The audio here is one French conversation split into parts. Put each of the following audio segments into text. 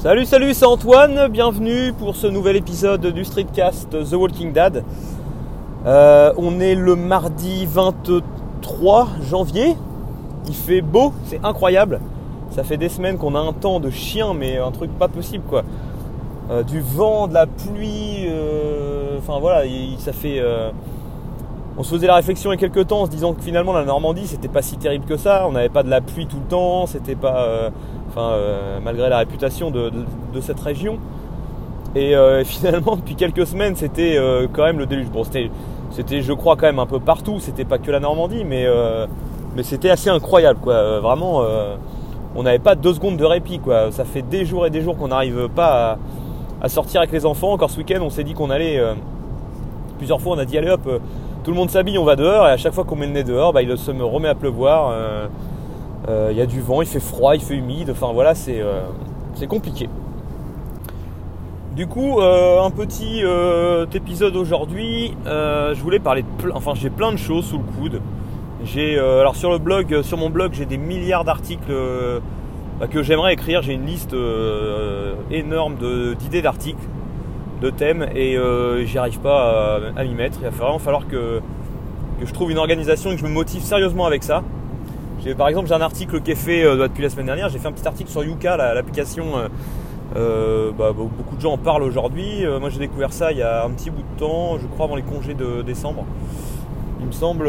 Salut, salut, c'est Antoine, bienvenue pour ce nouvel épisode du Streetcast The Walking Dead. Euh, on est le mardi 23 janvier, il fait beau, c'est incroyable. Ça fait des semaines qu'on a un temps de chien, mais un truc pas possible quoi. Euh, du vent, de la pluie, euh, enfin voilà, ça fait. on se faisait la réflexion il y a quelques temps en se disant que finalement la Normandie c'était pas si terrible que ça, on n'avait pas de la pluie tout le temps, c'était pas euh, malgré la réputation de, cette région. Et euh, finalement, depuis quelques semaines, c'était euh, quand même le déluge. Bon, c'était, je crois, quand même un peu partout. C'était pas que la Normandie, mais, mais c'était assez incroyable, quoi. vraiment, on n'avait pas deux secondes de répit, quoi. Ça fait des jours et des jours qu'on n'arrive pas à, sortir avec les enfants. Encore ce week-end, on s'est dit qu'on allait. plusieurs fois, on a dit allez hop, tout le monde s'habille, on va dehors. Et à chaque fois qu'on met le nez dehors, bah, il se me remet à pleuvoir. Euh, il y a du vent, il fait froid, il fait humide, enfin voilà, c'est euh, compliqué. Du coup, euh, un petit épisode aujourd'hui. je voulais parler de plein, enfin j'ai plein de choses sous le coude. J'ai sur le blog, sur mon blog, j'ai des milliards d'articles bah, que j'aimerais écrire. J'ai une liste énorme d'idées d'articles, de thèmes, et j'y arrive pas à, m'y mettre. Il va vraiment falloir que, que je trouve une organisation et que je me motive sérieusement avec ça par exemple, j'ai un article qui est fait euh, depuis la semaine dernière. J'ai fait un petit article sur Yuka, l'application. Euh, euh, bah, beaucoup de gens en parlent aujourd'hui. moi, j'ai découvert ça il y a un petit bout de temps, je crois avant les congés de décembre. Il me semble,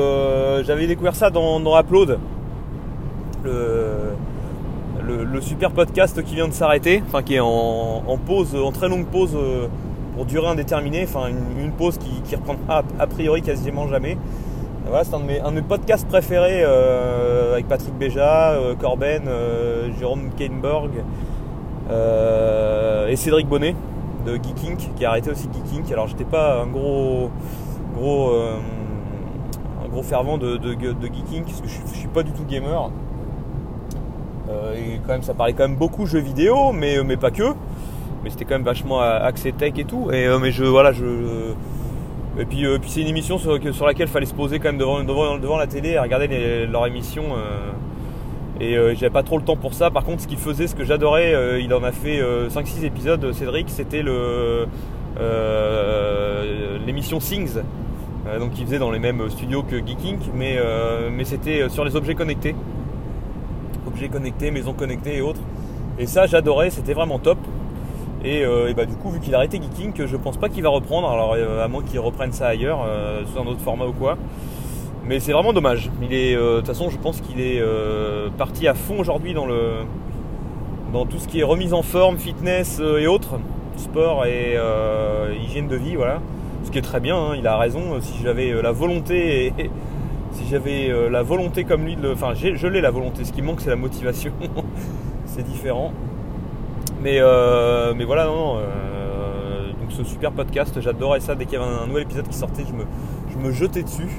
j'avais découvert ça dans, Upload, le, super podcast qui vient de s'arrêter, enfin qui est en, pause, en très longue pause pour durée indéterminée, enfin une, pause qui, qui reprendra a priori quasiment jamais c'est un, de mes podcasts préférés euh, avec Patrick Béja, euh, Corben, euh, Jérôme Kainborg et Cédric Bonnet de Geeking qui a arrêté aussi Geeking. Alors j'étais pas un gros gros un gros fervent de, de, Geeking parce que je, suis pas du tout gamer. et quand même ça parlait quand même beaucoup jeux vidéo mais, mais pas que. Mais c'était quand même vachement axé tech et tout. Et mais je voilà je et puis, euh, puis c'est une émission sur, laquelle il fallait se poser quand même devant, la télé et regarder leur émission. Euh, et euh, j'avais pas trop le temps pour ça. Par contre, ce qu'il faisait, ce que j'adorais, il en a fait 5-6 épisodes, Cédric, c'était l'émission Things. donc il faisait dans les mêmes studios que Geeking, mais, mais c'était sur les objets connectés. Objets connectés, maisons connectées et autres. Et ça j'adorais, c'était vraiment top. Euh, et, bah du coup vu qu'il a arrêté Geeking, je pense pas qu'il va reprendre, alors euh, à moins qu'il reprenne ça ailleurs, euh, sous un autre format ou quoi. Mais c'est vraiment dommage. Il est, de toute façon je pense qu'il est parti à fond aujourd'hui dans le dans tout ce qui est remise en forme, fitness et autres, sport et hygiène de vie, voilà. Ce qui est très bien, hein, il a raison. Si j'avais la volonté si j'avais la volonté comme lui, enfin je l'ai la volonté, ce qui manque c'est la motivation. c'est différent. Mais, euh, mais voilà, non, euh, donc ce super podcast, j'adorais ça. Dès qu'il y avait un, nouvel épisode qui sortait, je me, je me jetais dessus.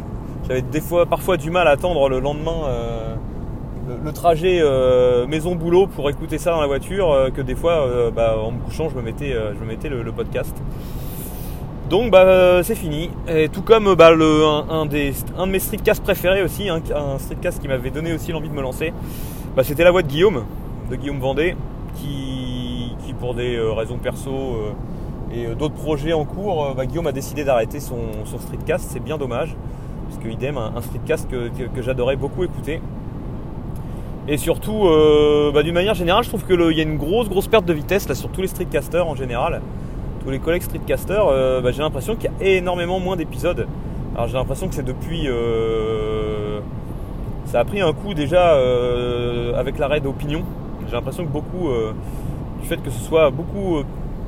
J'avais des fois, parfois du mal à attendre le lendemain euh, le, trajet maison-boulot pour écouter ça dans la voiture, que des fois, bah, en me couchant, je me mettais, je me mettais le, podcast. Donc bah c'est fini. Et tout comme bah, un, des, un de mes streetcasts préférés aussi, hein, un streetcast qui m'avait donné aussi l'envie de me lancer, c'était la voix de Guillaume, de Guillaume Vendée, qui pour des euh, raisons perso euh, et euh, d'autres projets en cours, bah, Guillaume a décidé d'arrêter son, streetcast. C'est bien dommage, parce que idem, un, streetcast que, j'adorais beaucoup écouter. Et surtout, bah, d'une manière générale, je trouve qu'il y a une grosse, grosse perte de vitesse là, sur tous les streetcasters en général. Tous les collègues streetcasters, bah, j'ai l'impression qu'il y a énormément moins d'épisodes. Alors j'ai l'impression que c'est depuis. ça a pris un coup déjà avec l'arrêt d'opinion. J'ai l'impression que beaucoup du fait que ce soit beaucoup euh,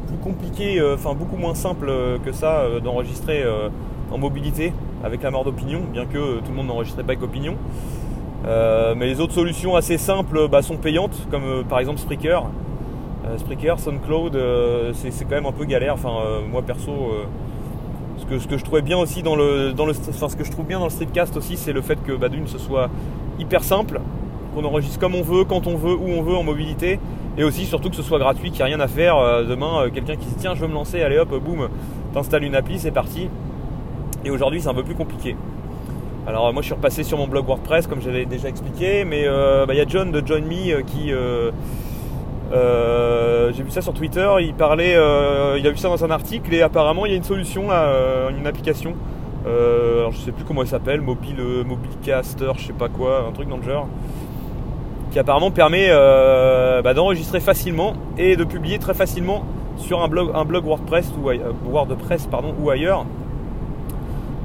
plus compliqué, euh, enfin beaucoup moins simple euh, que ça d'enregistrer en mobilité avec la mort d'opinion, bien que tout le monde n'enregistrait pas avec opinion. mais les autres solutions assez simples bah, sont payantes, comme par exemple Spreaker. Spreaker, SoundCloud, c'est quand même un peu galère. Enfin, moi perso, ce que, je trouvais bien aussi dans le, dans le, enfin, ce que je trouve bien dans le streetcast aussi, c'est le fait que bah, d'une ce soit hyper simple, qu'on enregistre comme on veut, quand on veut, où on veut en mobilité, et aussi surtout que ce soit gratuit, qu'il n'y a rien à faire. Euh, demain, euh, quelqu'un qui se dit tiens, je veux me lancer, allez hop, boum, t'installes une appli, c'est parti. Et aujourd'hui, c'est un peu plus compliqué. Alors moi je suis repassé sur mon blog WordPress comme j'avais déjà expliqué, mais euh, bah, il y a John de Join Me qui, j'ai vu ça sur Twitter, il parlait, il a vu ça dans un article et apparemment il y a une solution là, une application. alors je sais plus comment elle s'appelle, mobile, mobilecaster, je sais pas quoi, un truc dans le genre, qui apparemment permet bah, d'enregistrer facilement et de publier très facilement sur un blog, un blog WordPress ou WordPress pardon ou ailleurs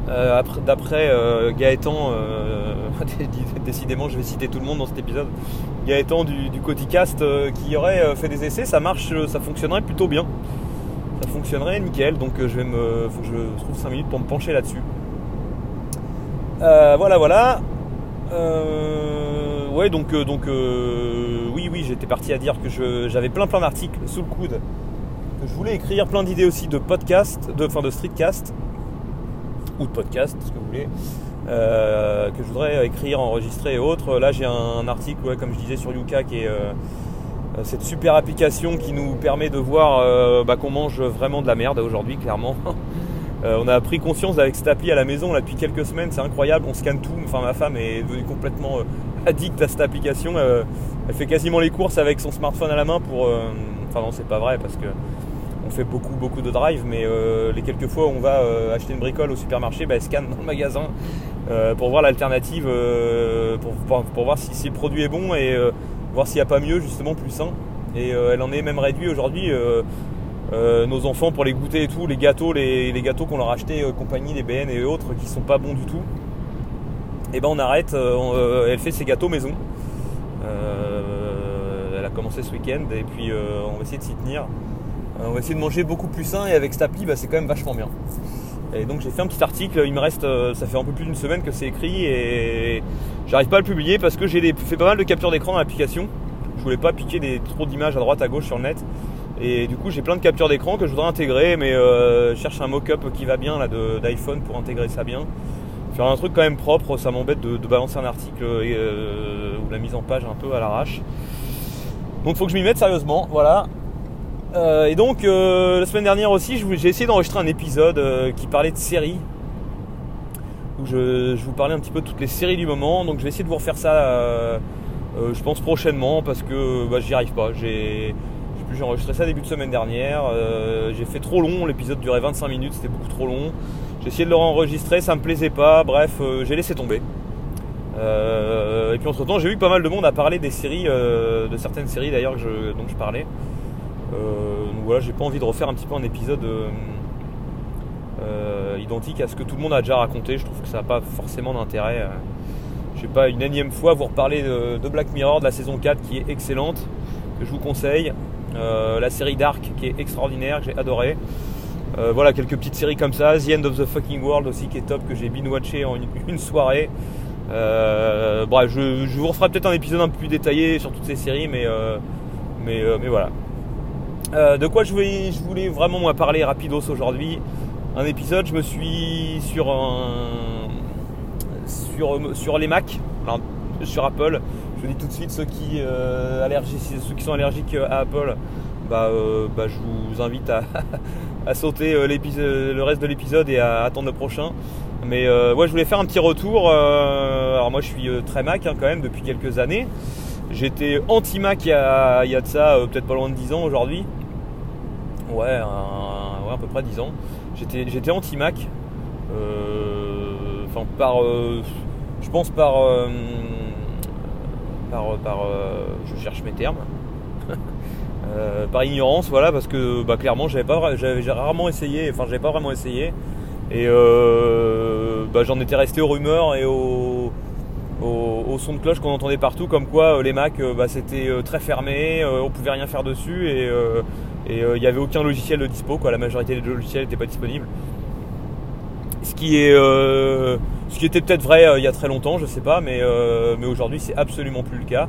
euh, d'après euh, Gaëtan, euh, décidément je vais citer tout le monde dans cet épisode, Gaëtan du, du Codicast qui aurait fait des essais, ça marche, ça fonctionnerait plutôt bien. Ça fonctionnerait nickel, donc je vais me. je trouve 5 minutes pour me pencher là-dessus. voilà voilà. Ouais donc donc oui oui j'étais parti à dire que j'avais plein plein d'articles sous le coude, que je voulais écrire plein d'idées aussi de podcast, de, enfin de streetcast ou de podcast, ce que vous voulez, euh, que je voudrais écrire, enregistrer et autres. Là, j'ai un, article, comme je disais, sur Yuka, qui est euh, cette super application qui nous permet de voir euh, bah, qu'on mange vraiment de la merde aujourd'hui, clairement. on a pris conscience avec cette appli à la maison là, depuis quelques semaines, c'est incroyable, on scanne tout. Enfin, ma femme est devenue complètement addict à cette application. elle fait quasiment les courses avec son smartphone à la main pour. Enfin, non, c'est pas vrai parce que on fait beaucoup beaucoup de drive, mais euh, les quelques fois où on va euh, acheter une bricole au supermarché, bah, elle scanne dans le magasin euh, pour voir l'alternative, pour, voir si, le produit est bon et voir s'il n'y a pas mieux, justement plus sain. Et elle en est même réduite aujourd'hui. nos enfants pour les goûter et tout, les gâteaux, les, gâteaux qu'on leur a achetés, compagnie, les BN et autres, qui sont pas bons du tout. Et eh ben on arrête, elle fait ses gâteaux maison. elle a commencé ce week-end et puis on va essayer de s'y tenir. Euh, on va essayer de manger beaucoup plus sain et avec cette appli, bah, c'est quand même vachement bien. Et donc j'ai fait un petit article, il me reste, euh, ça fait un peu plus d'une semaine que c'est écrit et j'arrive pas à le publier parce que j'ai fait pas mal de captures d'écran dans l'application. Je voulais pas piquer des, trop d'images à droite à gauche sur le net. Et du coup j'ai plein de captures d'écran que je voudrais intégrer mais euh, je cherche un mock-up qui va bien là d'iPhone pour intégrer ça bien. Faire un truc quand même propre, ça m'embête de, balancer un article ou la mise en page un peu à l'arrache. Donc faut que je m'y mette sérieusement, voilà. Euh, et donc euh, la semaine dernière aussi, j'ai essayé d'enregistrer un épisode euh, qui parlait de séries. Où je, vous parlais un petit peu de toutes les séries du moment. Donc je vais essayer de vous refaire ça, je pense prochainement, parce que bah, j'y arrive pas. J'ai enregistré ça début de semaine dernière. j'ai fait trop long, l'épisode durait 25 minutes, c'était beaucoup trop long. J'ai essayé de le enregistrer, ça me plaisait pas. Bref, j'ai laissé tomber. et puis entre temps, j'ai vu pas mal de monde à parler des séries, de certaines séries d'ailleurs dont je parlais. Euh, donc voilà, j'ai pas envie de refaire un petit peu un épisode euh, euh, identique à ce que tout le monde a déjà raconté. Je trouve que ça n'a pas forcément d'intérêt. Je sais pas, une énième fois vous reparler de, Black Mirror de la saison 4 qui est excellente, que je vous conseille. la série Dark qui est extraordinaire, que j'ai adoré. Voilà, quelques petites séries comme ça. The End of the Fucking World aussi qui est top, que j'ai binge-watché en une, soirée. bref, je, vous referai peut-être un épisode un peu plus détaillé sur toutes ces séries, mais, mais, mais voilà. Euh, de quoi je voulais, vraiment moi parler rapidos aujourd'hui Un épisode, je me suis sur sur, les Mac, sur Apple. Je vous dis tout de suite ceux qui, euh, ceux qui sont allergiques à Apple, bah, euh, bah je vous invite à, sauter le reste de l'épisode et à attendre le prochain. Mais ouais, je voulais faire un petit retour. alors moi, je suis très Mac hein, quand même depuis quelques années. J'étais anti-Mac il, y a, de ça peut-être pas loin de 10 ans aujourd'hui. Ouais, un, à peu près 10 ans. J'étais anti-Mac. Euh, enfin, par. Euh, je pense par. Euh, par. par je cherche mes termes. Par ignorance, voilà, parce que bah, clairement, j'avais pas, j'avais rarement essayé, enfin, j'avais pas vraiment essayé, et bah, j'en étais resté aux rumeurs et aux, au, son de cloche qu'on entendait partout, comme quoi les Mac, bah, c'était très fermé, on pouvait rien faire dessus, et euh, il n'y avait aucun logiciel de dispo, quoi. la majorité des logiciels n'étaient pas disponibles. Ce qui, est, euh, ce qui était peut-être vrai euh, il y a très longtemps, je sais pas, mais, mais aujourd'hui c'est absolument plus le cas.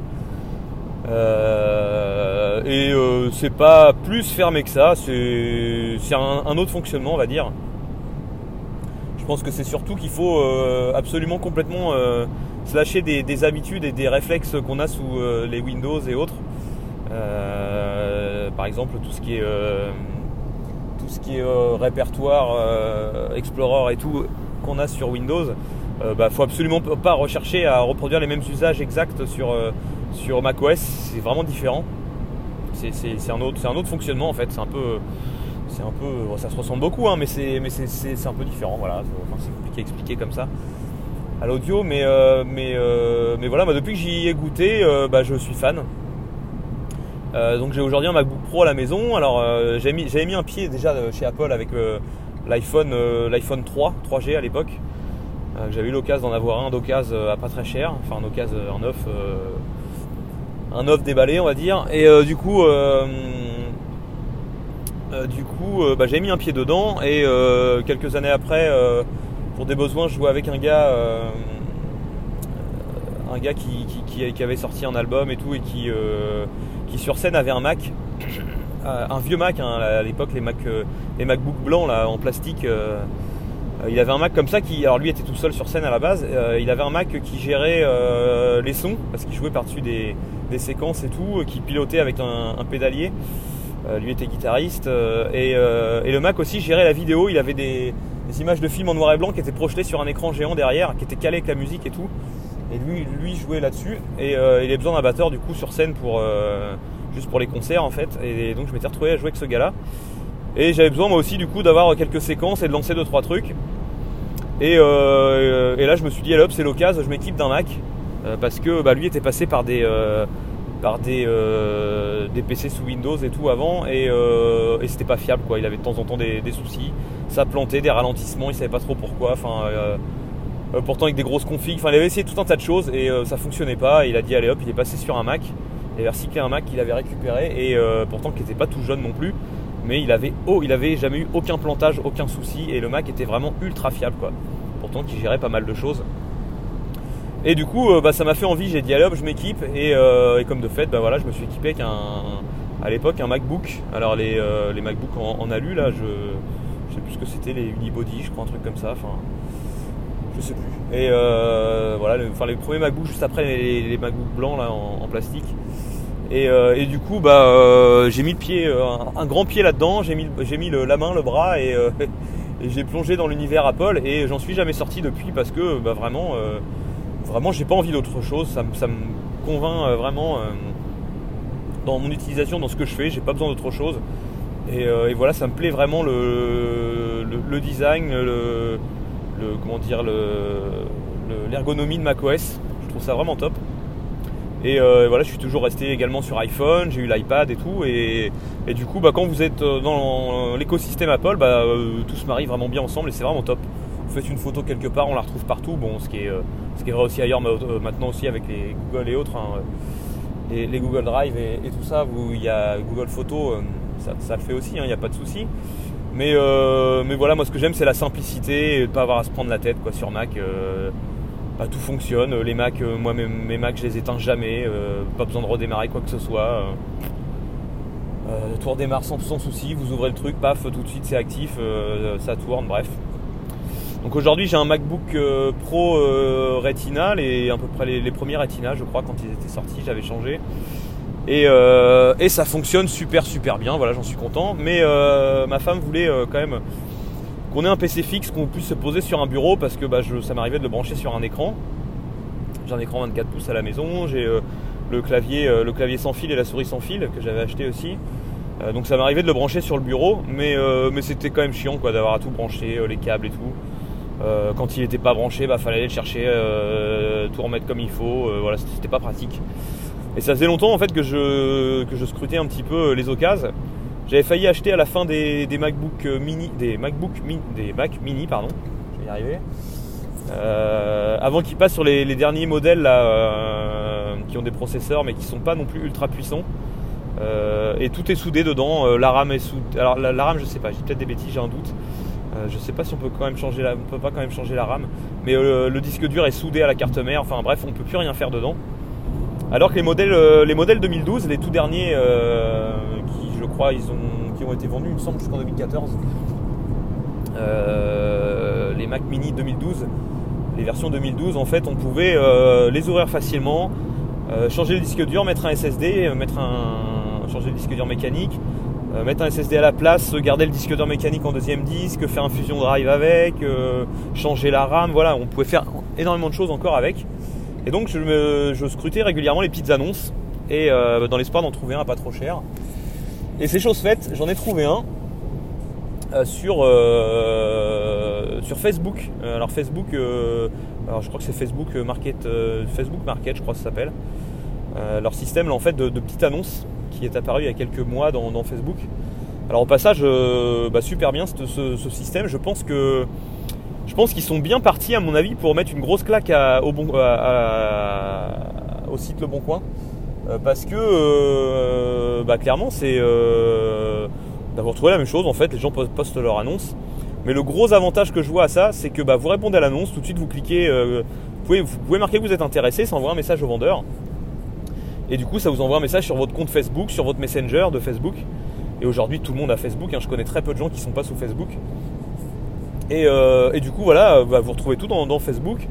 Et c'est pas plus fermé que ça, c'est un, autre fonctionnement, on va dire. Je pense que c'est surtout qu'il faut absolument complètement se lâcher des, des, habitudes et des réflexes qu'on a sous les Windows et autres. Euh, par exemple, tout ce qui est, euh, tout ce qui est euh, répertoire, Explorer et tout qu'on a sur Windows, il bah, faut absolument pas rechercher à reproduire les mêmes usages exacts sur, sur macOS. C'est vraiment différent. C'est un, autre, un autre fonctionnement en fait. C'est un peu. C'est un peu. ça se ressemble beaucoup, hein, mais c'est un peu différent. Voilà. c'est compliqué à expliquer comme ça à l'audio, mais, euh, mais, euh, mais voilà, depuis que j'y ai goûté, bah, je suis fan. donc j'ai aujourd'hui un MacBook Pro à la maison. Alors j'avais mis, mis, un pied déjà chez Apple avec l'iPhone l'iPhone 3, 3G à l'époque. j'avais eu l'occasion d'en avoir un d'occasion à pas très cher, enfin un occasion en neuf un off déballé on va dire et euh, du coup euh, euh, du coup bah, j'ai mis un pied dedans et quelques années après pour des besoins je jouais avec un gars un gars qui, avait sorti un album et tout et qui, qui sur scène avait un Mac un vieux Mac hein, à l'époque les Mac les MacBook blancs là en plastique il avait un Mac comme ça qui, alors lui était tout seul sur scène à la base. il avait un Mac qui gérait les sons parce qu'il jouait par-dessus des, des séquences et tout, euh, qui pilotait avec un, pédalier. Euh, lui était guitariste. Euh, et, le Mac aussi gérait la vidéo. Il avait des, images de films en noir et blanc qui étaient projetées sur un écran géant derrière, qui était calé avec la musique et tout. Et lui, lui jouait là-dessus. Et il avait besoin d'un batteur du coup sur scène pour juste pour les concerts en fait. Et, donc je m'étais retrouvé à jouer avec ce gars-là. Et j'avais besoin moi aussi du coup d'avoir quelques séquences et de lancer deux trois trucs. Et, là je me suis dit hop c'est l'occasion, je m'équipe d'un Mac. Euh, parce que bah, lui était passé par des euh, des, euh, PC sous Windows et tout avant et, c'était pas fiable quoi. Il avait de temps en temps des, soucis, ça plantait, des ralentissements, il savait pas trop pourquoi. Enfin, pourtant avec des grosses configs, il avait essayé tout un tas de choses et ça fonctionnait pas. il a dit allez hop, il est passé sur un Mac, il avait recyclé un Mac qu'il avait récupéré et pourtant qui n'était pas tout jeune non plus. Mais il avait, il avait jamais eu aucun plantage, aucun souci et le Mac était vraiment ultra fiable quoi. Pourtant qui gérait pas mal de choses. Et du coup, euh, bah, ça m'a fait envie, j'ai dit je m'équipe. Euh, et, comme de fait, bah, voilà, je me suis équipé avec un, à l'époque un MacBook. Alors les, euh, les MacBooks en, alu, là, je, je sais plus ce que c'était, les Unibody, je crois, un truc comme ça. Enfin, je sais plus. Et voilà, enfin, les premiers MacBooks juste après les, les MacBooks blancs là, en, plastique. Et, du coup, bah, j'ai mis le pied, un, grand pied là-dedans, j'ai mis, j'ai mis la main, le bras et, et j'ai plongé dans l'univers Apple et j'en suis jamais sorti depuis parce que bah, vraiment vraiment j'ai pas envie d'autre chose, ça, me convainc euh, vraiment euh, dans mon utilisation, dans ce que je fais, j'ai pas besoin d'autre chose. Et, euh, voilà, ça me plaît vraiment le, design, le, comment dire, l'ergonomie de macOS. Je trouve ça vraiment top. Et voilà, je suis toujours resté également sur iPhone, j'ai eu l'iPad et tout. Et, du coup, bah, quand vous êtes dans l'écosystème Apple, bah, tout se marie vraiment bien ensemble et c'est vraiment top vous faites une photo quelque part, on la retrouve partout. Bon, ce qui est, euh, ce qui est vrai aussi ailleurs, euh, maintenant aussi avec les Google et autres, hein, euh, les, Google Drive et, tout ça, il y a Google Photo, ça, le fait aussi, il hein, n'y a pas de souci. Mais, mais voilà, moi ce que j'aime c'est la simplicité et de pas avoir à se prendre la tête quoi, sur Mac. Tout fonctionne. Les Mac, moi mes, mes, Mac je les éteins jamais, pas besoin de redémarrer quoi que ce soit. tout redémarre sans souci, vous ouvrez le truc, paf, tout de suite c'est actif, ça tourne, bref. Donc aujourd'hui j'ai un MacBook euh, Pro euh, Retina, et à peu près les, premiers Retina je crois quand ils étaient sortis, j'avais changé. Euh, et, ça fonctionne super super bien, voilà j'en suis content. Mais ma femme voulait quand même qu'on ait un PC fixe, qu'on puisse se poser sur un bureau parce que bah, ça m'arrivait de le brancher sur un écran. J'ai un écran 24 pouces à la maison, j'ai le, clavier, le clavier sans fil et la souris sans fil que j'avais acheté aussi. donc ça m'arrivait de le brancher sur le bureau, mais, mais c'était quand même chiant quoi d'avoir à tout brancher, les câbles et tout. Euh, quand il n'était pas branché, bah fallait aller le chercher, euh, tout remettre comme il faut. Euh, voilà, c'était pas pratique. Et ça faisait longtemps en fait que je, que je scrutais un petit peu les occasions. J'avais failli acheter à la fin des, MacBook mini, des MacBook des Mac mini, pardon. Je vais y arriver. avant qu'ils passent sur les, derniers modèles là, qui ont des processeurs mais qui sont pas non plus ultra puissants. et tout est soudé dedans. la RAM est soudée. Alors la RAM, je sais pas, j'ai peut-être des bêtises, j'ai un doute. Euh, je sais pas si on peut quand même changer la, peut pas quand même changer la RAM, mais euh, le disque dur est soudé à la carte mère. Enfin bref, on peut plus rien faire dedans. Alors que les modèles, euh, les modèles 2012, les tout derniers, qui je crois, ils ont, qui ont été vendus, il me semble, jusqu'en 2014, les Mac Mini 2012, les versions 2012, en fait, on pouvait les ouvrir facilement, changer le disque dur, mettre un SSD, mettre un, changer le disque dur mécanique, euh, mettre un SSD à la place, garder le disque dur mécanique en deuxième disque, faire un fusion drive avec, euh, changer la RAM, voilà, on pouvait faire énormément de choses encore avec. Et donc je, scrutais régulièrement les petites annonces et euh, dans l'espoir d'en trouver un pas trop cher. Et c'est chose faite, j'en ai trouvé un sur, sur Facebook. alors Facebook, alors je crois que c'est Facebook Market, Facebook Market, je crois que ça s'appelle. leur système là, en fait de petites annonces qui est apparu il y a quelques mois dans, Facebook. Alors au passage, bah, super bien ce, système. Je pense que je pense qu'ils sont bien partis à mon avis pour mettre une grosse claque au, bon, au site Le Bon Coin. Euh, parce que euh, bah, clairement c'est euh, d'avoir trouvé la même chose en fait, les gens postent leur annonce. Mais le gros avantage que je vois à ça, c'est que bah, vous répondez à l'annonce, tout de suite vous cliquez, vous, pouvez, vous, pouvez, marquer que vous êtes intéressé, ça envoie un message au vendeur. Et du coup ça vous envoie un message sur votre compte Facebook, sur votre Messenger de Facebook. Et aujourd'hui tout le monde a Facebook, hein. je connais très peu de gens qui ne sont pas sous Facebook. Et, du coup voilà, bah, vous retrouvez tout dans Facebook.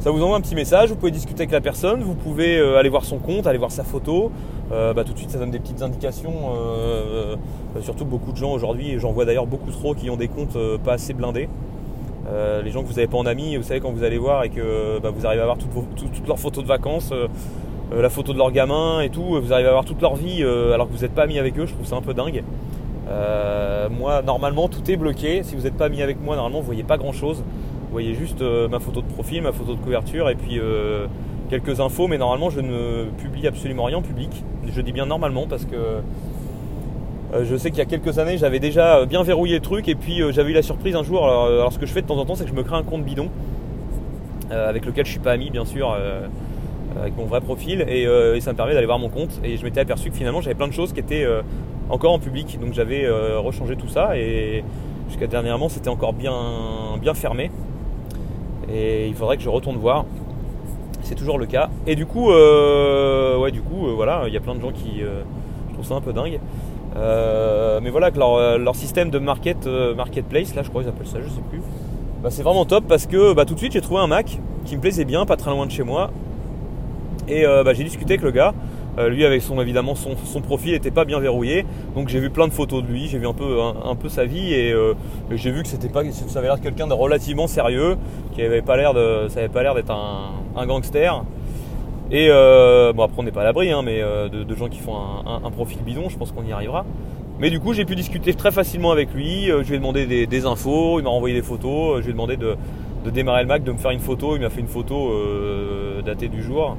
Ça vous envoie un petit message, vous pouvez discuter avec la personne, vous pouvez euh, aller voir son compte, aller voir sa photo. Euh, bah, tout de suite, ça donne des petites indications. Euh, surtout beaucoup de gens aujourd'hui, et j'en vois d'ailleurs beaucoup trop qui ont des comptes pas assez blindés. les gens que vous n'avez pas en amis, vous savez quand vous allez voir et que bah, vous arrivez à voir toutes, leurs photos de vacances, la photo de leur gamin et tout, vous arrivez à voir toute leur vie alors que vous n'êtes pas ami avec eux, je trouve ça un peu dingue. moi, normalement, tout est bloqué. Si vous n'êtes pas ami avec moi, normalement, vous voyez pas grand chose. Vous voyez juste euh, ma photo de profil, ma photo de couverture et puis euh, quelques infos, mais normalement je ne publie absolument rien en public. Je dis bien normalement parce que euh, je sais qu'il y a quelques années j'avais déjà bien verrouillé le truc et puis j'avais eu la surprise un jour. Alors, ce que je fais de temps en temps c'est que je me crée un compte bidon avec lequel je suis pas ami bien sûr. Avec mon vrai profil et, ça me permet d'aller voir mon compte et je m'étais aperçu que finalement j'avais plein de choses qui étaient encore en public donc j'avais rechangé tout ça et jusqu'à dernièrement c'était encore bien, bien fermé et il faudrait que je retourne voir. C'est toujours le cas. Et du coup, euh, ouais, du coup, euh, voilà, il y a plein de gens qui, euh, je trouve ça un peu dingue. mais voilà, que leur, système de market, marketplace, là, je crois qu'ils appellent ça, je sais plus. Bah, c'est vraiment top parce que bah, tout de suite j'ai trouvé un Mac qui me plaisait bien, pas très loin de chez moi. Et bah, j'ai discuté avec le gars. Euh, lui, avec son évidemment son, profil n'était pas bien verrouillé, donc j'ai vu plein de photos de lui, j'ai vu un peu un, peu sa vie et, euh, j'ai vu que c'était pas, ça avait l'air quelqu'un de relativement sérieux, qui avait pas l'air de, ça avait pas l'air d'être un, gangster. Et euh, bon après on n'est pas à l'abri, hein, mais de, gens qui font un, profil bidon, je pense qu'on y arrivera. Mais du coup j'ai pu discuter très facilement avec lui, je lui ai demandé des, infos, il m'a envoyé des photos, je lui ai demandé de, de, démarrer le Mac, de me faire une photo, il m'a fait une photo datée du jour.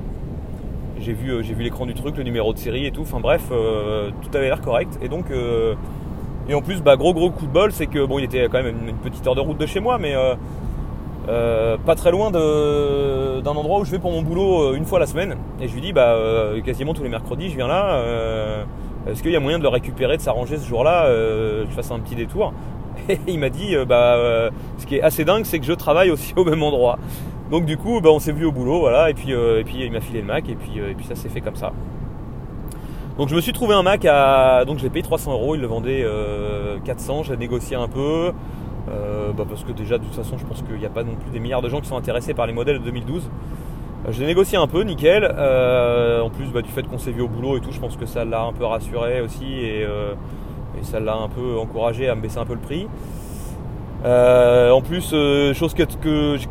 J'ai vu, euh, j'ai vu l'écran du truc, le numéro de série et tout. Enfin bref, euh, tout avait l'air correct. Et donc, euh, et en plus, bah, gros gros coup de bol, c'est que bon, il était quand même une, petite heure de route de chez moi, mais pas très loin d'un endroit où je vais pour mon boulot une fois la semaine. Et je lui dis, bah, quasiment tous les mercredis, je viens là. Est-ce qu'il y a moyen de le récupérer, de s'arranger ce jour-là, je fasse un petit détour? Et il m'a dit, bah, ce qui est assez dingue, c'est que je travaille aussi au même endroit. Donc du coup, bah, on s'est vu au boulot, voilà, et puis, euh, et puis il m'a filé le Mac, et puis, euh, et puis ça s'est fait comme ça. Donc je me suis trouvé un Mac à, donc j'ai payé 300 euros, il le vendait 400, j'ai négocié un peu, euh, bah, parce que déjà de toute façon, je pense qu'il n'y a pas non plus des milliards de gens qui sont intéressés par les modèles de 2012. Je l'ai négocié un peu, nickel. en plus bah, du fait qu'on s'est vu au boulot et tout, je pense que ça l'a un peu rassuré aussi et ça l'a un peu encouragé à me baisser un peu le prix. Euh, en plus, euh, chose qui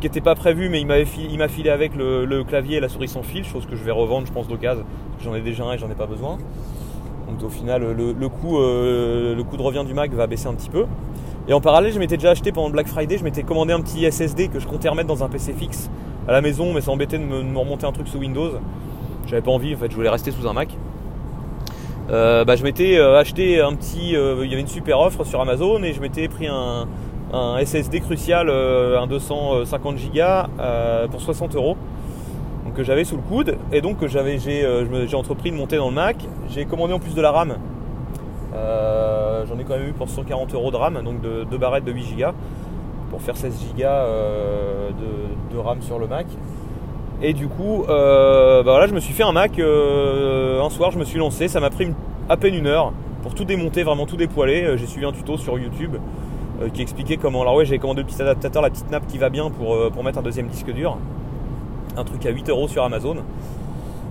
n'était pas prévue, mais il m'a filé, avec le, clavier et la souris sans fil, chose que je vais revendre, je pense, d'occasion. J'en ai déjà un et j'en ai pas besoin. Donc au final, le, coût, euh, le coût de revient du Mac va baisser un petit peu. Et en parallèle, je m'étais déjà acheté pendant le Black Friday, je m'étais commandé un petit SSD que je comptais remettre dans un PC fixe à la maison, mais ça embêtait de me, remonter un truc sous Windows. J'avais pas envie, en fait, je voulais rester sous un Mac. bah, je m'étais acheté un petit, il y avait une super offre sur Amazon et je m'étais pris un, un SSD crucial, euh, un 250 Go euh, pour 60 euros. Que j'avais sous le coude et donc j'avais euh, j'ai entrepris de monter dans le Mac. J'ai commandé en plus de la RAM. J'en ai quand même eu pour 140 euros de RAM, donc de barrettes de 8 Go pour faire 16 Go de, RAM sur le Mac. Et du coup, bah voilà, je me suis fait un Mac un soir, je me suis lancé, ça m'a pris à peine une heure pour tout démonter, vraiment tout dépoiler. J'ai suivi un tuto sur YouTube. Euh, qui expliquait comment. Alors, ouais, j'ai commandé le petit adaptateur, la petite nappe qui va bien pour, euh, mettre un deuxième disque dur. Un truc à 8 euros sur Amazon.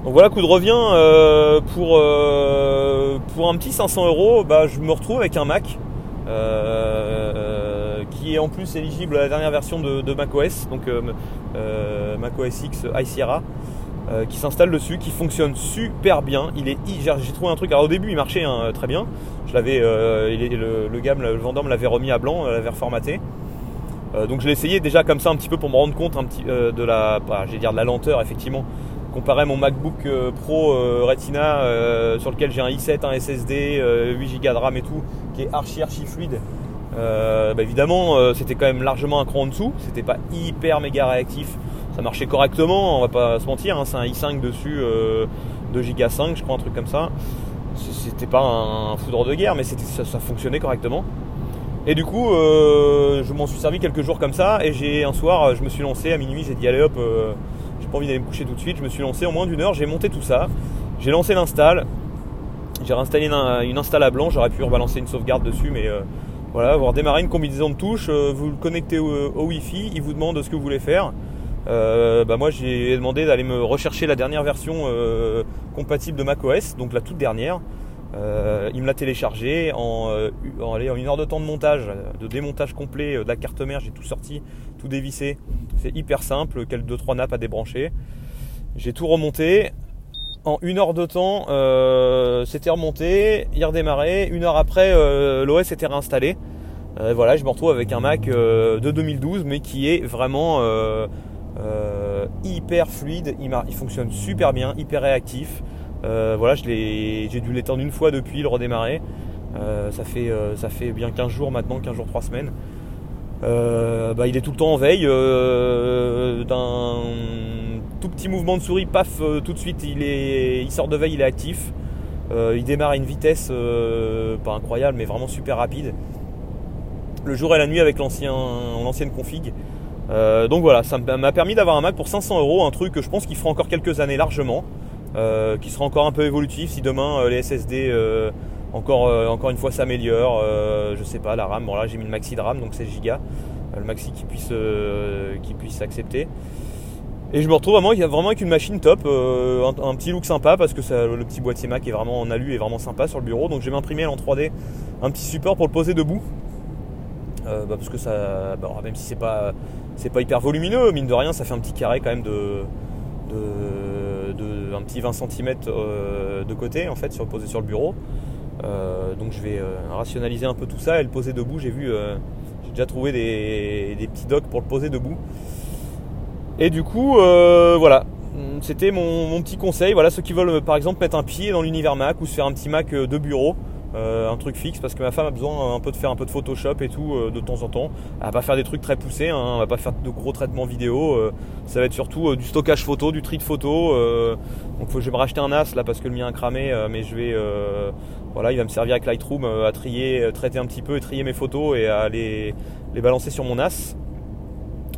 Donc voilà, coup de revient euh, pour, un petit 500 euros, bah, je me retrouve avec un Mac qui est en plus éligible à la dernière version de, de macOS, donc macOS X High Sierra. Qui s'installe dessus, qui fonctionne super bien. Il est, j'ai trouvé un truc. Alors au début, il marchait hein, très bien. Je l'avais, le, le, gars, le vendeur l'avait remis à blanc, l'avait reformaté. donc je l'ai essayé déjà comme ça un petit peu pour me rendre compte un petit, de la, bah, dire de la lenteur effectivement comparé à mon MacBook Pro Retina sur lequel j'ai un i7, un SSD, 8 Go de RAM et tout, qui est archi archi fluide. Euh, bah, évidemment, euh, c'était quand même largement un cran en dessous. C'était pas hyper méga réactif. Ça marchait correctement, on va pas se mentir. Hein. c'est un i5 dessus, euh, 2 Go 5, je crois, un truc comme ça. C'était pas un foudre de guerre, mais ça, fonctionnait correctement. Et du coup, euh, je m'en suis servi quelques jours comme ça. Et j'ai un soir, je me suis lancé à minuit. J'ai dit allez hop, j'ai pas envie d'aller me coucher tout de suite. Je me suis lancé en moins d'une heure. J'ai monté tout ça. J'ai lancé l'install. J'ai réinstallé une, install à blanc. J'aurais pu rebalancer une sauvegarde dessus, mais voilà, avoir démarré une combinaison de touches, euh, vous le connectez au, Wi-Fi, il vous demande ce que vous voulez faire. Euh, bah moi j'ai demandé d'aller me rechercher la dernière version euh, compatible de macOS, donc la toute dernière. il me l'a téléchargé en, en, une heure de temps de montage, de démontage complet de la carte mère, j'ai tout sorti, tout dévissé. C'est hyper simple, quelques 2-3 nappes à débrancher. J'ai tout remonté en une heure de temps, euh, c'était remonté, il redémarrait. Une heure après, euh, l'OS était réinstallé. Euh, voilà, je me retrouve avec un Mac de 2012, mais qui est vraiment hyper fluide. Il, fonctionne super bien, hyper réactif. voilà, j'ai dû l'étendre une fois depuis, le redémarrer. ça, fait, ça fait bien 15 jours maintenant, 15 jours, 3 semaines. Bah, il est tout le temps en veille d'un tout petit mouvement de souris, paf, euh, tout de suite il, est, il sort de veille, il est actif. Euh, il démarre à une vitesse euh, pas incroyable, mais vraiment super rapide. Le jour et la nuit avec l'ancienne config. Donc voilà, ça m'a permis d'avoir un Mac pour 500 euros, un truc que je pense qu'il fera encore quelques années largement, qui sera encore un peu évolutif si demain les SSD encore, encore une fois s'améliorent. je sais pas, la RAM, bon là j'ai mis le maxi de RAM, donc 16 Go, le maxi qui puisse, qui puisse accepter. Et je me retrouve vraiment, vraiment avec une machine top, euh, un, petit look sympa parce que le petit boîtier Mac est vraiment en alu et vraiment sympa sur le bureau. Donc j'ai imprimé en 3D un petit support pour le poser debout. Euh, bah, parce que ça, bah, même si c'est pas, c'est pas hyper volumineux, mine de rien, ça fait un petit carré quand même de, un petit 20 cm euh, de côté en fait, sur, posé sur le bureau. donc je vais rationaliser un peu tout ça et le poser debout. J'ai vu, j'ai déjà trouvé des, petits docks pour le poser debout. Et du coup, euh, voilà, c'était mon, petit conseil. Voilà, ceux qui veulent par exemple mettre un pied dans l'univers Mac ou se faire un petit Mac euh, de bureau, euh, un truc fixe parce que ma femme a besoin un peu de faire un peu de Photoshop et tout de temps en temps. Elle va pas faire des trucs très poussés, hein, elle va pas faire de gros traitements vidéo. ça va être surtout du stockage photo, du tri de photos. donc je vais me racheter un NAS là parce que le mien a cramé, mais je vais voilà, il va me servir avec Lightroom à trier, traiter un petit peu et trier mes photos et à les, les balancer sur mon NAS.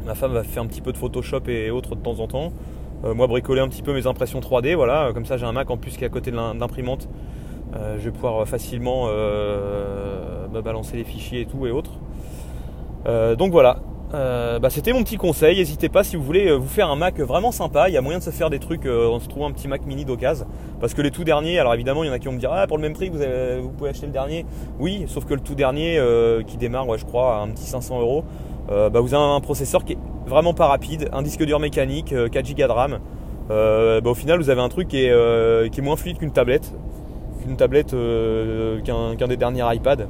Ma femme va faire un petit peu de Photoshop et autres de temps en temps. Euh, moi, bricoler un petit peu mes impressions 3D, voilà. Comme ça, j'ai un Mac en plus qui est à côté de l'imprimante. Euh, je vais pouvoir facilement euh, balancer les fichiers et tout et autres. donc voilà. Bah, c'était mon petit conseil. N'hésitez pas si vous voulez vous faire un Mac vraiment sympa. Il y a moyen de se faire des trucs en se trouvant un petit Mac mini d'occasion. Parce que les tout derniers, alors évidemment, il y en a qui vont me dire Ah, pour le même prix, vous, pouvez acheter le dernier. Oui, sauf que le tout dernier qui démarre, je crois, à un petit 500 euros. Euh, bah, vous avez un processeur qui est vraiment pas rapide, un disque dur mécanique, 4 Go de RAM. Euh, bah, au final, vous avez un truc qui est, euh, moins fluide qu'une tablette, qu'une tablette, qu'un des derniers iPad.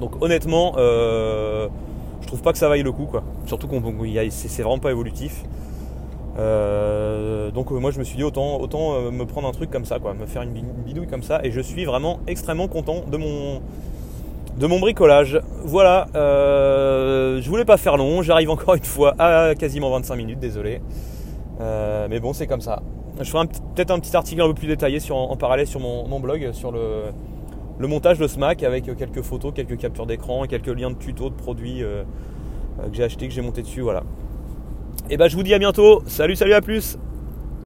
Donc honnêtement, je trouve pas que ça vaille le coup, quoi. Surtout qu'on c'est vraiment pas évolutif. donc moi je me suis dit autant, autant me prendre un truc comme ça, quoi, me faire une bidouille comme ça, et je suis vraiment extrêmement content de mon, de mon bricolage. Voilà, euh, je voulais pas faire long, j'arrive encore une fois à quasiment 25 minutes, désolé. Euh, mais bon, c'est comme ça. Je ferai peut-être un petit article un peu plus détaillé sur, en, parallèle sur mon, blog, sur le, le, montage de ce Mac avec quelques photos, quelques captures d'écran quelques liens de tutos de produits euh, que j'ai acheté, que j'ai monté dessus. Voilà. Et bah, je vous dis à bientôt. Salut, salut, à plus.